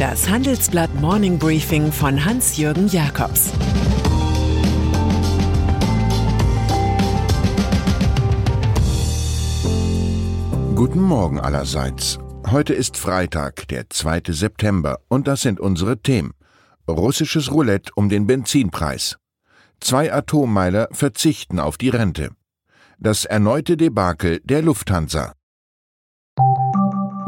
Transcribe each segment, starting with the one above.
Das Handelsblatt Morning Briefing von Hans-Jürgen Jakobs Guten Morgen allerseits. Heute ist Freitag, der 2. September, und das sind unsere Themen. Russisches Roulette um den Benzinpreis. Zwei Atommeiler verzichten auf die Rente. Das erneute Debakel der Lufthansa.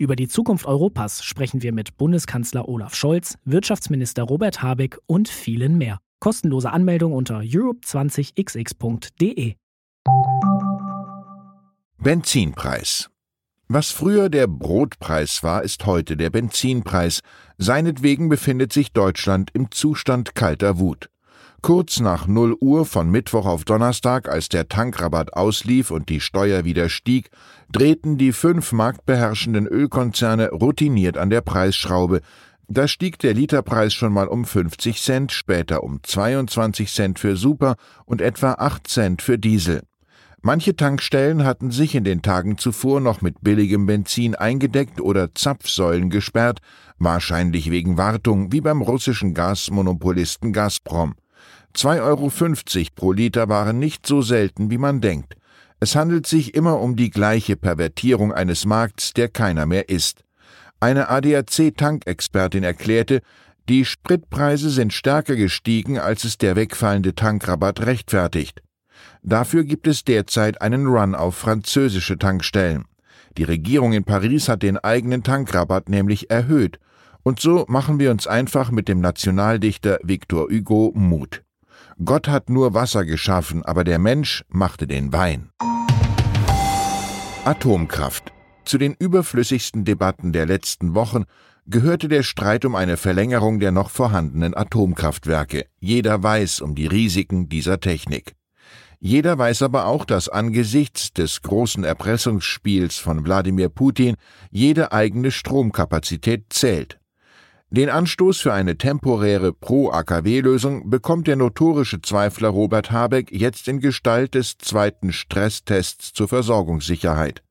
Über die Zukunft Europas sprechen wir mit Bundeskanzler Olaf Scholz, Wirtschaftsminister Robert Habeck und vielen mehr. Kostenlose Anmeldung unter europe20xx.de. Benzinpreis. Was früher der Brotpreis war, ist heute der Benzinpreis. Seinetwegen befindet sich Deutschland im Zustand kalter Wut. Kurz nach 0 Uhr von Mittwoch auf Donnerstag, als der Tankrabatt auslief und die Steuer wieder stieg, drehten die fünf marktbeherrschenden Ölkonzerne routiniert an der Preisschraube. Da stieg der Literpreis schon mal um 50 Cent, später um 22 Cent für Super und etwa 8 Cent für Diesel. Manche Tankstellen hatten sich in den Tagen zuvor noch mit billigem Benzin eingedeckt oder Zapfsäulen gesperrt, wahrscheinlich wegen Wartung, wie beim russischen Gasmonopolisten Gazprom. 2,50 Euro pro Liter waren nicht so selten, wie man denkt. Es handelt sich immer um die gleiche Pervertierung eines Markts, der keiner mehr ist. Eine ADAC-Tankexpertin erklärte, die Spritpreise sind stärker gestiegen, als es der wegfallende Tankrabatt rechtfertigt. Dafür gibt es derzeit einen Run auf französische Tankstellen. Die Regierung in Paris hat den eigenen Tankrabatt nämlich erhöht. Und so machen wir uns einfach mit dem Nationaldichter Victor Hugo Mut. Gott hat nur Wasser geschaffen, aber der Mensch machte den Wein. Atomkraft. Zu den überflüssigsten Debatten der letzten Wochen gehörte der Streit um eine Verlängerung der noch vorhandenen Atomkraftwerke. Jeder weiß um die Risiken dieser Technik. Jeder weiß aber auch, dass angesichts des großen Erpressungsspiels von Wladimir Putin jede eigene Stromkapazität zählt. Den Anstoß für eine temporäre Pro-AKW-Lösung bekommt der notorische Zweifler Robert Habeck jetzt in Gestalt des zweiten Stresstests zur Versorgungssicherheit.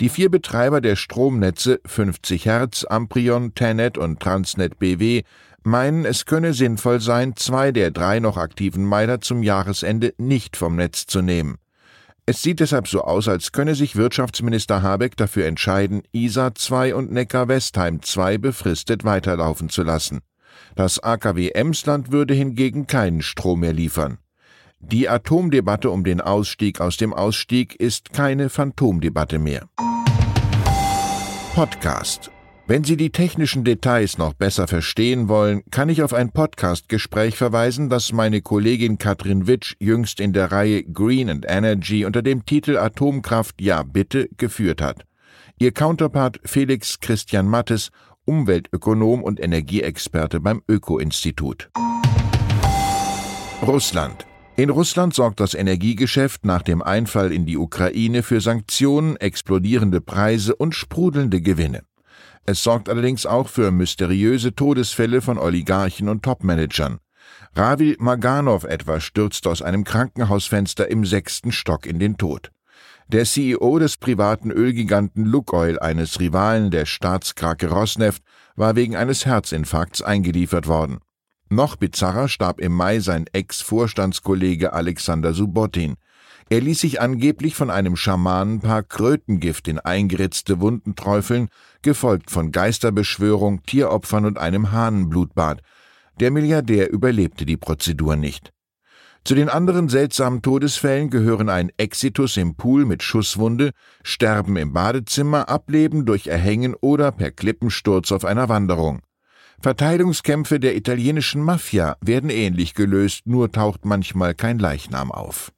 Die vier Betreiber der Stromnetze 50 Hertz, Amprion, Tenet und Transnet BW meinen, es könne sinnvoll sein, zwei der drei noch aktiven Meiler zum Jahresende nicht vom Netz zu nehmen. Es sieht deshalb so aus, als könne sich Wirtschaftsminister Habeck dafür entscheiden, ISA 2 und Neckar-Westheim 2 befristet weiterlaufen zu lassen. Das AKW Emsland würde hingegen keinen Strom mehr liefern. Die Atomdebatte um den Ausstieg aus dem Ausstieg ist keine Phantomdebatte mehr. Podcast wenn Sie die technischen Details noch besser verstehen wollen, kann ich auf ein Podcast-Gespräch verweisen, das meine Kollegin Katrin Witsch jüngst in der Reihe Green and Energy unter dem Titel Atomkraft Ja bitte geführt hat. Ihr Counterpart Felix Christian Mattes, Umweltökonom und Energieexperte beim Öko-Institut. Russland. In Russland sorgt das Energiegeschäft nach dem Einfall in die Ukraine für Sanktionen, explodierende Preise und sprudelnde Gewinne. Es sorgt allerdings auch für mysteriöse Todesfälle von Oligarchen und Topmanagern. Ravil Maganov etwa stürzt aus einem Krankenhausfenster im sechsten Stock in den Tod. Der CEO des privaten Ölgiganten Lukoil, eines Rivalen der Staatskrake Rosneft, war wegen eines Herzinfarkts eingeliefert worden. Noch bizarrer starb im Mai sein Ex-Vorstandskollege Alexander Subotin. Er ließ sich angeblich von einem Schamanenpaar Krötengift in eingeritzte Wunden träufeln, gefolgt von Geisterbeschwörung, Tieropfern und einem Hahnenblutbad. Der Milliardär überlebte die Prozedur nicht. Zu den anderen seltsamen Todesfällen gehören ein Exitus im Pool mit Schusswunde, Sterben im Badezimmer, Ableben durch Erhängen oder per Klippensturz auf einer Wanderung. Verteilungskämpfe der italienischen Mafia werden ähnlich gelöst, nur taucht manchmal kein Leichnam auf.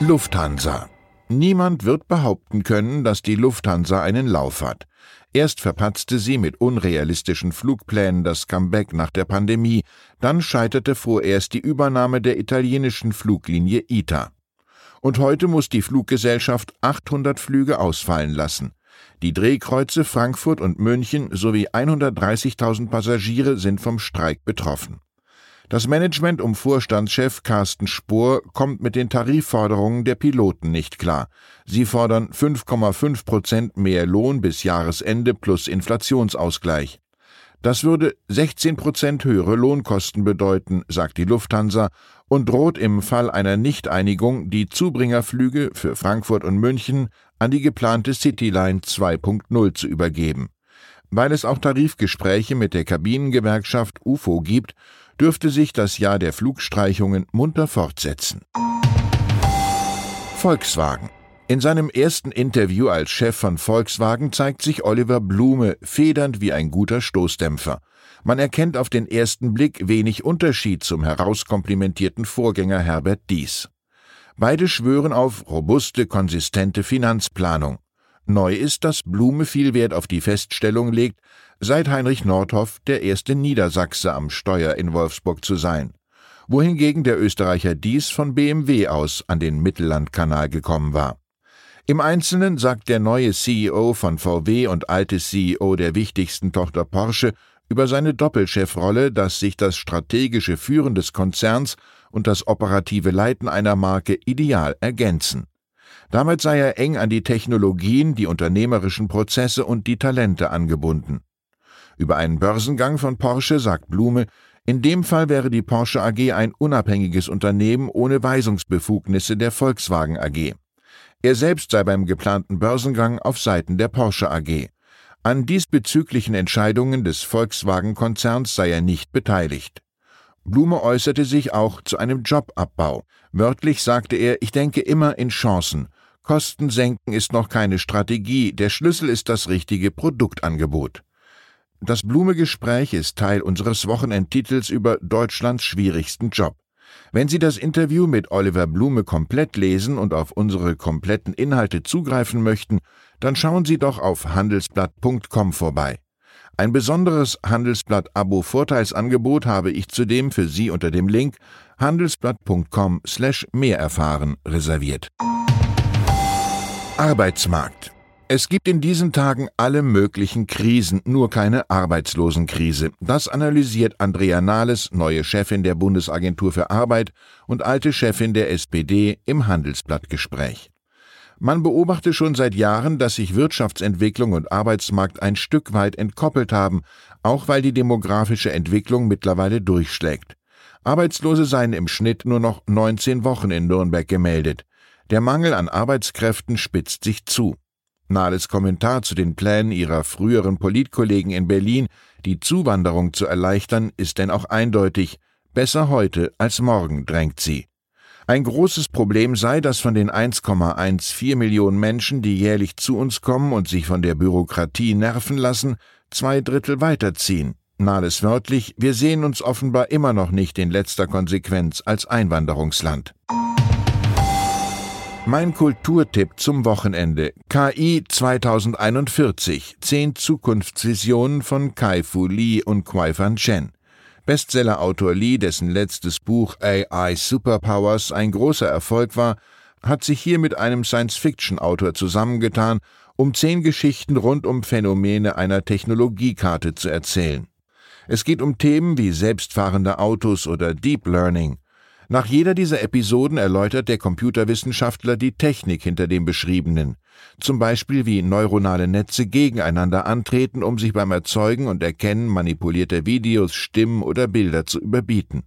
Lufthansa. Niemand wird behaupten können, dass die Lufthansa einen Lauf hat. Erst verpatzte sie mit unrealistischen Flugplänen das Comeback nach der Pandemie, dann scheiterte vorerst die Übernahme der italienischen Fluglinie ITA. Und heute muss die Fluggesellschaft 800 Flüge ausfallen lassen. Die Drehkreuze Frankfurt und München sowie 130.000 Passagiere sind vom Streik betroffen. Das Management um Vorstandschef Carsten Spohr kommt mit den Tarifforderungen der Piloten nicht klar. Sie fordern 5,5 Prozent mehr Lohn bis Jahresende plus Inflationsausgleich. Das würde 16 Prozent höhere Lohnkosten bedeuten, sagt die Lufthansa und droht im Fall einer Nichteinigung die Zubringerflüge für Frankfurt und München an die geplante Cityline 2.0 zu übergeben. Weil es auch Tarifgespräche mit der Kabinengewerkschaft UFO gibt, dürfte sich das Jahr der Flugstreichungen munter fortsetzen. Volkswagen in seinem ersten Interview als Chef von Volkswagen zeigt sich Oliver Blume federnd wie ein guter Stoßdämpfer. Man erkennt auf den ersten Blick wenig Unterschied zum herauskomplimentierten Vorgänger Herbert Dies. Beide schwören auf robuste, konsistente Finanzplanung. Neu ist, dass Blume viel Wert auf die Feststellung legt, seit Heinrich Nordhoff der erste Niedersachse am Steuer in Wolfsburg zu sein wohingegen der Österreicher Dies von BMW aus an den Mittellandkanal gekommen war. Im Einzelnen sagt der neue CEO von VW und alte CEO der wichtigsten Tochter Porsche über seine Doppelchefrolle, dass sich das strategische Führen des Konzerns und das operative Leiten einer Marke ideal ergänzen. Damit sei er eng an die Technologien, die unternehmerischen Prozesse und die Talente angebunden. Über einen Börsengang von Porsche sagt Blume, in dem Fall wäre die Porsche AG ein unabhängiges Unternehmen ohne Weisungsbefugnisse der Volkswagen AG. Er selbst sei beim geplanten Börsengang auf Seiten der Porsche AG. An diesbezüglichen Entscheidungen des Volkswagen-Konzerns sei er nicht beteiligt. Blume äußerte sich auch zu einem Jobabbau. Wörtlich sagte er, ich denke immer in Chancen. Kosten senken ist noch keine Strategie, der Schlüssel ist das richtige Produktangebot. Das Blume-Gespräch ist Teil unseres Wochenendtitels über Deutschlands schwierigsten Job. Wenn Sie das Interview mit Oliver Blume komplett lesen und auf unsere kompletten Inhalte zugreifen möchten, dann schauen Sie doch auf handelsblatt.com vorbei. Ein besonderes Handelsblatt-Abo-Vorteilsangebot habe ich zudem für Sie unter dem Link handelsblatt.com slash mehr erfahren reserviert. Arbeitsmarkt es gibt in diesen Tagen alle möglichen Krisen, nur keine Arbeitslosenkrise. Das analysiert Andrea Nahles, neue Chefin der Bundesagentur für Arbeit und alte Chefin der SPD, im Handelsblattgespräch. Man beobachte schon seit Jahren, dass sich Wirtschaftsentwicklung und Arbeitsmarkt ein Stück weit entkoppelt haben, auch weil die demografische Entwicklung mittlerweile durchschlägt. Arbeitslose seien im Schnitt nur noch 19 Wochen in Nürnberg gemeldet. Der Mangel an Arbeitskräften spitzt sich zu. Nahles Kommentar zu den Plänen ihrer früheren Politkollegen in Berlin, die Zuwanderung zu erleichtern, ist denn auch eindeutig. Besser heute als morgen, drängt sie. Ein großes Problem sei, dass von den 1,14 Millionen Menschen, die jährlich zu uns kommen und sich von der Bürokratie nerven lassen, zwei Drittel weiterziehen. Nahles wörtlich, wir sehen uns offenbar immer noch nicht in letzter Konsequenz als Einwanderungsland. Mein Kulturtipp zum Wochenende. KI 2041. Zehn Zukunftsvisionen von Kai-Fu Lee und Kwai Fan Chen. Bestsellerautor Lee, dessen letztes Buch AI Superpowers ein großer Erfolg war, hat sich hier mit einem Science-Fiction-Autor zusammengetan, um zehn Geschichten rund um Phänomene einer Technologiekarte zu erzählen. Es geht um Themen wie selbstfahrende Autos oder Deep Learning. Nach jeder dieser Episoden erläutert der Computerwissenschaftler die Technik hinter dem Beschriebenen, zum Beispiel wie neuronale Netze gegeneinander antreten, um sich beim Erzeugen und Erkennen manipulierter Videos, Stimmen oder Bilder zu überbieten.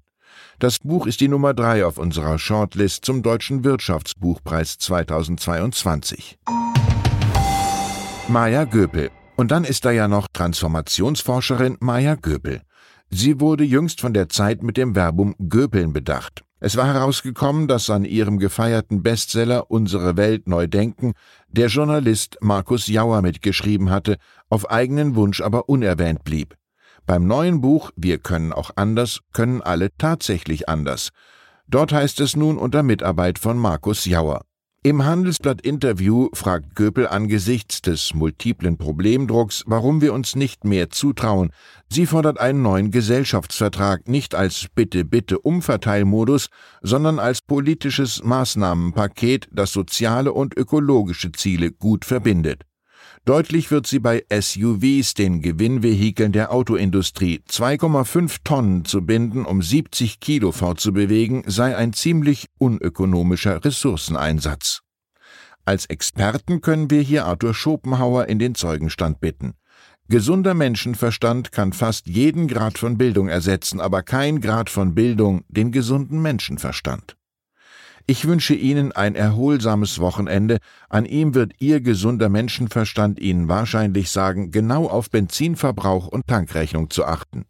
Das Buch ist die Nummer drei auf unserer Shortlist zum Deutschen Wirtschaftsbuchpreis 2022. Maja Göpel. Und dann ist da ja noch Transformationsforscherin Maja Göpel. Sie wurde jüngst von der Zeit mit dem Verbum Göpeln bedacht. Es war herausgekommen, dass an ihrem gefeierten Bestseller Unsere Welt neu denken der Journalist Markus Jauer mitgeschrieben hatte, auf eigenen Wunsch aber unerwähnt blieb. Beim neuen Buch Wir können auch anders können alle tatsächlich anders. Dort heißt es nun unter Mitarbeit von Markus Jauer. Im Handelsblatt-Interview fragt Göpel angesichts des multiplen Problemdrucks, warum wir uns nicht mehr zutrauen. Sie fordert einen neuen Gesellschaftsvertrag nicht als Bitte-Bitte-Umverteilmodus, sondern als politisches Maßnahmenpaket, das soziale und ökologische Ziele gut verbindet. Deutlich wird sie bei SUVs, den Gewinnvehikeln der Autoindustrie. 2,5 Tonnen zu binden, um 70 Kilo fortzubewegen, sei ein ziemlich unökonomischer Ressourceneinsatz. Als Experten können wir hier Arthur Schopenhauer in den Zeugenstand bitten. Gesunder Menschenverstand kann fast jeden Grad von Bildung ersetzen, aber kein Grad von Bildung den gesunden Menschenverstand. Ich wünsche Ihnen ein erholsames Wochenende. An ihm wird Ihr gesunder Menschenverstand Ihnen wahrscheinlich sagen, genau auf Benzinverbrauch und Tankrechnung zu achten.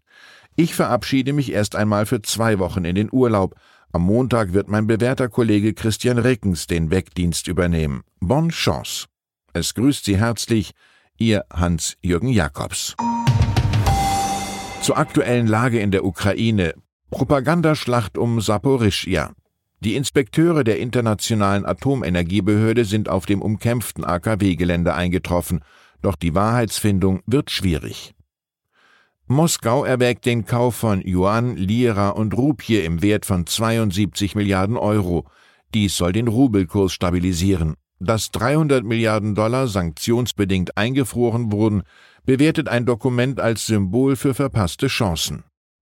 Ich verabschiede mich erst einmal für zwei Wochen in den Urlaub. Am Montag wird mein bewährter Kollege Christian Rickens den Wegdienst übernehmen. Bonne Chance. Es grüßt Sie herzlich, Ihr Hans-Jürgen Jakobs. Zur aktuellen Lage in der Ukraine. Propagandaschlacht um Saporischia. Die Inspekteure der Internationalen Atomenergiebehörde sind auf dem umkämpften AKW-Gelände eingetroffen, doch die Wahrheitsfindung wird schwierig. Moskau erwägt den Kauf von Yuan, Lira und Rupie im Wert von 72 Milliarden Euro. Dies soll den Rubelkurs stabilisieren. Dass 300 Milliarden Dollar sanktionsbedingt eingefroren wurden, bewertet ein Dokument als Symbol für verpasste Chancen.